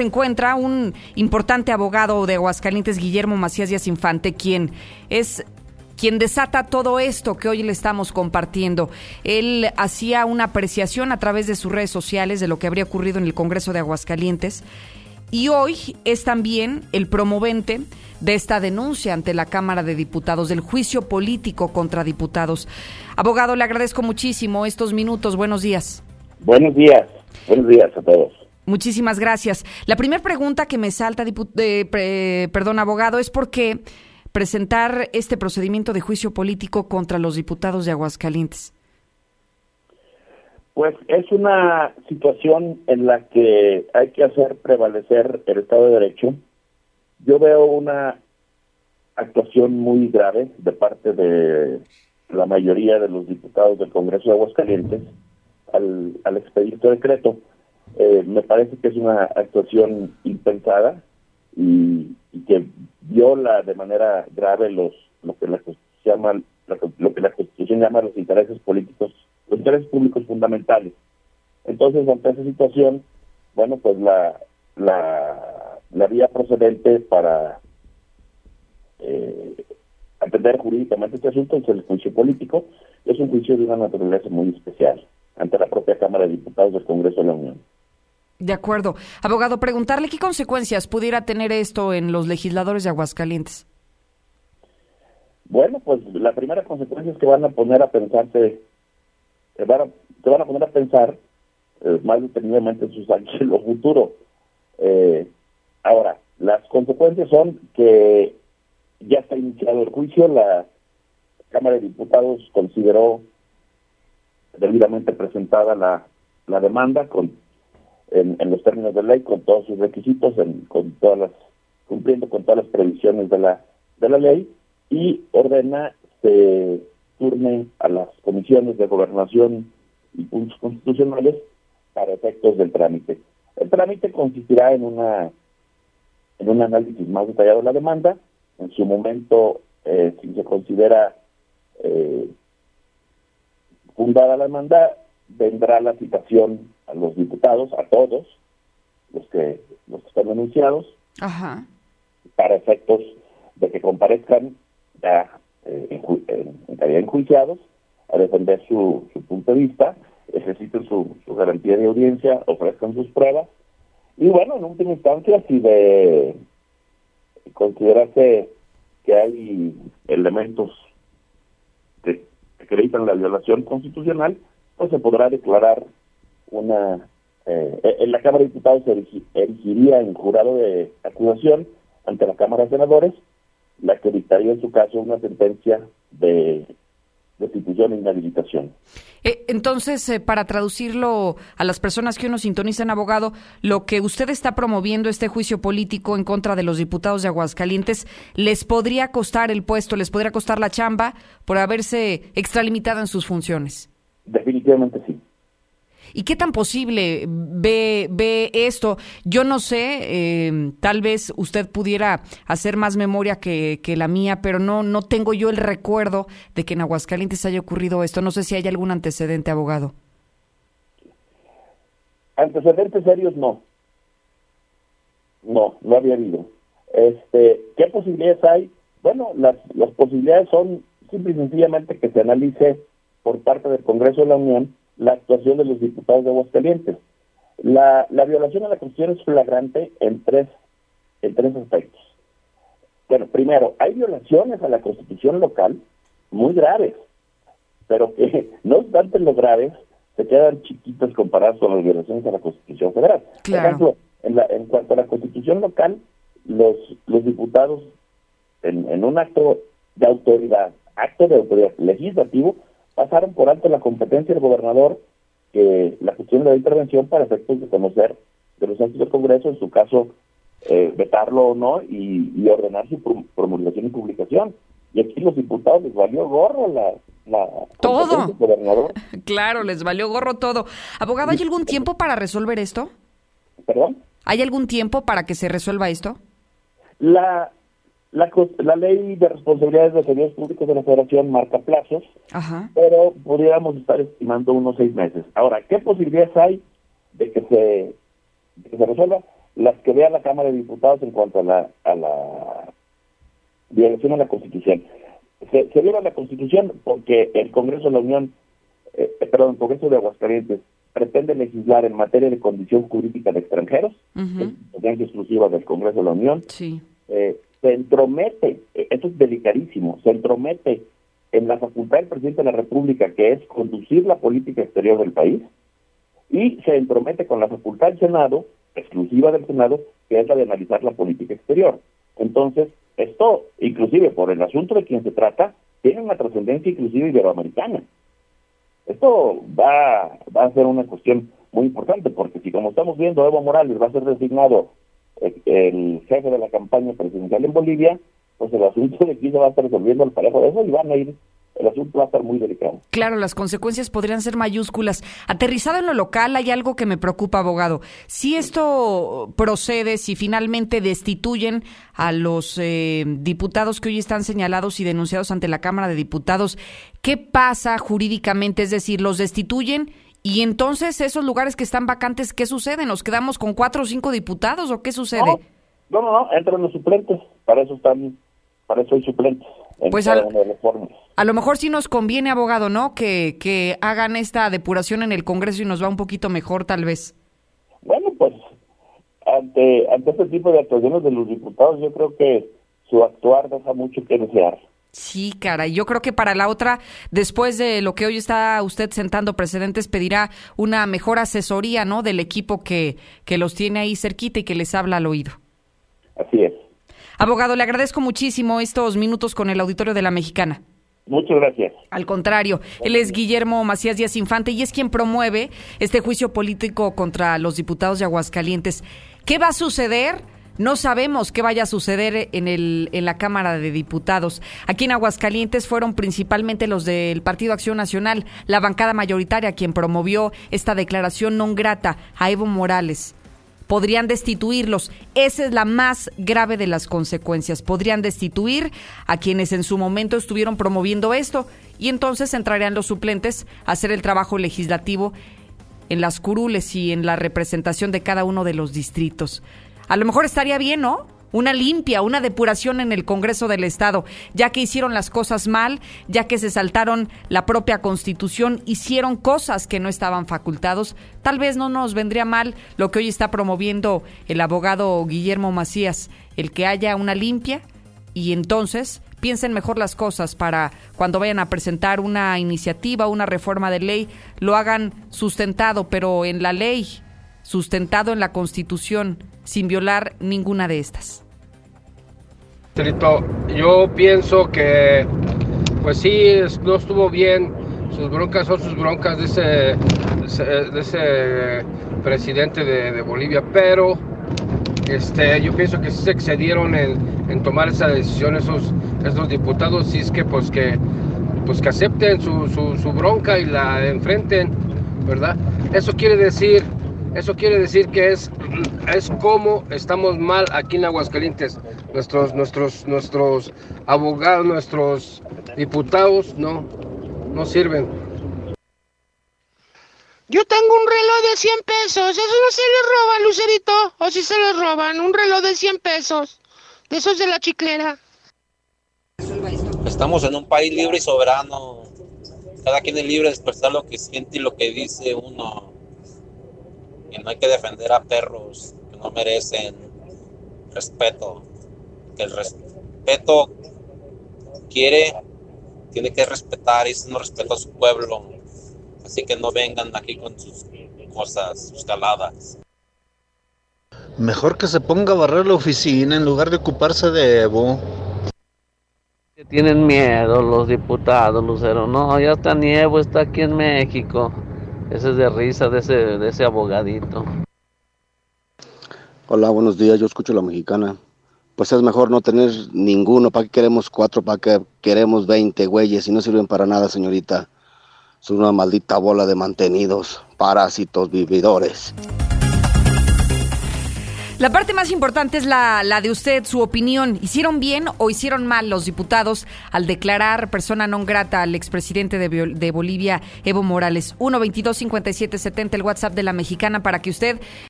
se encuentra un importante abogado de Aguascalientes, Guillermo Macías Díaz Infante, quien es quien desata todo esto que hoy le estamos compartiendo. Él hacía una apreciación a través de sus redes sociales de lo que habría ocurrido en el Congreso de Aguascalientes y hoy es también el promovente de esta denuncia ante la Cámara de Diputados, del juicio político contra diputados. Abogado, le agradezco muchísimo estos minutos. Buenos días. Buenos días. Buenos días a todos. Muchísimas gracias. La primera pregunta que me salta, eh, perdón, abogado, es por qué presentar este procedimiento de juicio político contra los diputados de Aguascalientes. Pues es una situación en la que hay que hacer prevalecer el Estado de Derecho. Yo veo una actuación muy grave de parte de la mayoría de los diputados del Congreso de Aguascalientes al, al expedir decreto. Eh, me parece que es una actuación impensada y, que viola de manera grave los lo que la lo que la Constitución llama los intereses políticos los intereses públicos fundamentales. Entonces, ante esa situación, bueno, pues la, la, la vía procedente para eh, atender jurídicamente este asunto es el juicio político, es un juicio de una naturaleza muy especial ante la propia Cámara de Diputados del Congreso de la Unión. De acuerdo. Abogado, preguntarle qué consecuencias pudiera tener esto en los legisladores de Aguascalientes. Bueno, pues la primera consecuencia es que van a poner a pensarse te van a, van a poner a pensar eh, más detenidamente en sus años en lo futuro. Eh, ahora, las consecuencias son que ya está iniciado el juicio, la Cámara de Diputados consideró debidamente presentada la, la demanda con en, los términos de ley, con todos sus requisitos, en, con todas las cumpliendo con todas las previsiones de la de la ley y ordena se turne a las comisiones de gobernación y puntos constitucionales para efectos del trámite. El trámite consistirá en una en un análisis más detallado de la demanda. En su momento, eh, si se considera eh, fundada la demanda, vendrá la citación a los diputados, a todos los que los que están denunciados, para efectos de que comparezcan ya eh, en, enjuiciados a defender su, su punto de vista, ejerciten su, su garantía de audiencia, ofrezcan sus pruebas. Y bueno, en última instancia, si de considerarse que hay elementos que acreditan la violación constitucional, pues se podrá declarar una... Eh, en la Cámara de Diputados se erigiría en jurado de acusación ante la Cámara de Senadores la que dictaría en su caso una sentencia de destitución e inhabilitación. Eh, entonces, eh, para traducirlo a las personas que uno sintoniza en abogado, lo que usted está promoviendo, este juicio político en contra de los diputados de Aguascalientes, ¿les podría costar el puesto, les podría costar la chamba por haberse extralimitado en sus funciones? Definitivamente sí. ¿Y qué tan posible ve, ve esto? Yo no sé, eh, tal vez usted pudiera hacer más memoria que, que, la mía, pero no, no tengo yo el recuerdo de que en Aguascalientes haya ocurrido esto. No sé si hay algún antecedente, abogado. Antecedentes serios no. No, no había habido. Este, ¿Qué posibilidades hay? Bueno, las, las posibilidades son simple y sencillamente que se analice por parte del Congreso de la Unión la actuación de los diputados de Aguascalientes. La, la violación a la Constitución es flagrante en tres, en tres aspectos. Bueno, primero, hay violaciones a la Constitución local muy graves, pero que no obstante lo graves, se quedan chiquitos comparados con las violaciones a la Constitución federal. Por ejemplo, en, la, en cuanto a la Constitución local, los, los diputados, en, en un acto de autoridad, acto de autoridad legislativo, pasaron por alto la competencia del gobernador que la cuestión de la intervención para efectos de conocer de los entes del Congreso, en su caso, eh, vetarlo o no y, ordenar su promulgación y publicación. Y aquí los diputados les valió gorro la, la todo. Del gobernador. Claro, les valió gorro todo. Abogado, ¿hay algún tiempo para resolver esto? ¿Perdón? ¿Hay algún tiempo para que se resuelva esto? La, la, la ley de responsabilidades de servidores públicos de la Federación marca plazos, pero pudiéramos estar estimando unos seis meses. Ahora, ¿qué posibilidades hay de que se, se resuelva? las que vea la Cámara de Diputados en cuanto a la, a la violación a la Constitución. Se, viola la Constitución porque el Congreso de la Unión, eh, perdón, el Congreso de Aguascalientes pretende legislar en materia de condición jurídica de extranjeros, uh exclusiva del Congreso de la Unión. Sí. Eh, se entromete, eh, esto es delicadísimo, se entromete en la facultad del presidente de la República, que es conducir la política exterior del país, y se entromete con la facultad del Senado, exclusiva del Senado, que es la de analizar la política exterior. Entonces, esto, inclusive por el asunto de quien se trata, tiene una trascendencia inclusive iberoamericana. Esto va, va a ser una cuestión muy importante, porque si como estamos viendo, Evo Morales va a ser designado el, jefe de la campaña presidencial en Bolivia, pues el asunto de aquí se va a estar resolviendo al parejo de eso y van a ir el asunto va a estar muy delicado. Claro, las consecuencias podrían ser mayúsculas. Aterrizado en lo local, hay algo que me preocupa, abogado. Si esto procede, si finalmente destituyen a los eh, diputados que hoy están señalados y denunciados ante la Cámara de Diputados, ¿qué pasa jurídicamente? Es decir, los destituyen y entonces esos lugares que están vacantes, ¿qué sucede? ¿Nos quedamos con cuatro o cinco diputados o qué sucede? No, no, no, entran los suplentes. Para eso están, para eso hay suplentes. pues a lo mejor sí nos conviene, abogado, ¿no? Que, que hagan esta depuración en el Congreso y nos va un poquito mejor, tal vez. Bueno, pues ante, ante este tipo de actuaciones de los diputados, yo creo que su actuar deja mucho que desear. Sí, cara, yo creo que para la otra, después de lo que hoy está usted sentando precedentes, pedirá una mejor asesoría, ¿no? Del equipo que, que los tiene ahí cerquita y que les habla al oído. Así es. Abogado, le agradezco muchísimo estos minutos con el auditorio de la Mexicana. Muchas gracias. Al contrario, él es Guillermo Macías Díaz Infante y es quien promueve este juicio político contra los diputados de Aguascalientes. ¿Qué va a suceder? No sabemos qué vaya a suceder en, la Cámara de Diputados. Aquí en Aguascalientes fueron principalmente los del Partido Acción Nacional, la bancada mayoritaria, quien promovió esta declaración non grata a Evo Morales podrían destituirlos. Esa es la más grave de las consecuencias. Podrían destituir a quienes en su momento estuvieron promoviendo esto y entonces entrarían los suplentes a hacer el trabajo legislativo en las curules y en la representación de cada uno de los distritos. A lo mejor estaría bien, ¿no? Una limpia, una depuración en el Congreso del Estado, ya que hicieron las cosas mal, ya que se saltaron la propia Constitución, hicieron cosas que no estaban facultados. Tal vez no nos vendría mal lo que hoy está promoviendo el abogado Guillermo Macías, el que haya una limpia y entonces piensen mejor las cosas para cuando vayan a presentar una iniciativa, una reforma de ley, lo hagan sustentado, pero en la ley, sustentado en la Constitución sin violar ninguna de estas. Yo pienso que, pues sí, no estuvo bien. Sus broncas son sus broncas de ese, de ese presidente de, Bolivia, pero este, yo pienso que sí se excedieron en, tomar esa decisión esos, diputados, si es que pues que pues que acepten su bronca y la enfrenten, ¿verdad? Eso quiere decir eso quiere decir que es, es como estamos mal aquí en Aguascalientes. Nuestros, nuestros, nuestros abogados, nuestros diputados no, no sirven. Yo tengo un reloj de 100 pesos. Eso no se le roban, Lucerito. O si se le roban, un reloj de 100 pesos. De esos de la chiclera. Estamos en un país libre y soberano. Cada quien es libre de expresar lo que siente y lo que dice uno que no hay que defender a perros que no merecen respeto, que el respeto quiere, tiene que respetar y no respeta a su pueblo, así que no vengan aquí con sus cosas, sus caladas. Mejor que se ponga a barrer la oficina en lugar de ocuparse de Evo. Tienen miedo los diputados, Lucero. No, ya está ni Evo, está aquí en México. Ese es de risa de ese, de ese abogadito. Hola, buenos días, yo escucho la mexicana. Pues es mejor no tener ninguno, ¿para qué queremos cuatro? ¿Para qué queremos veinte güeyes? Y no sirven para nada, señorita. Son una maldita bola de mantenidos, parásitos, vividores. La parte más importante es la, la, de usted, su opinión. ¿Hicieron bien o hicieron mal los diputados al declarar persona non grata al expresidente de, de Bolivia, Evo Morales? 1 22 57 70 el WhatsApp de la mexicana para que usted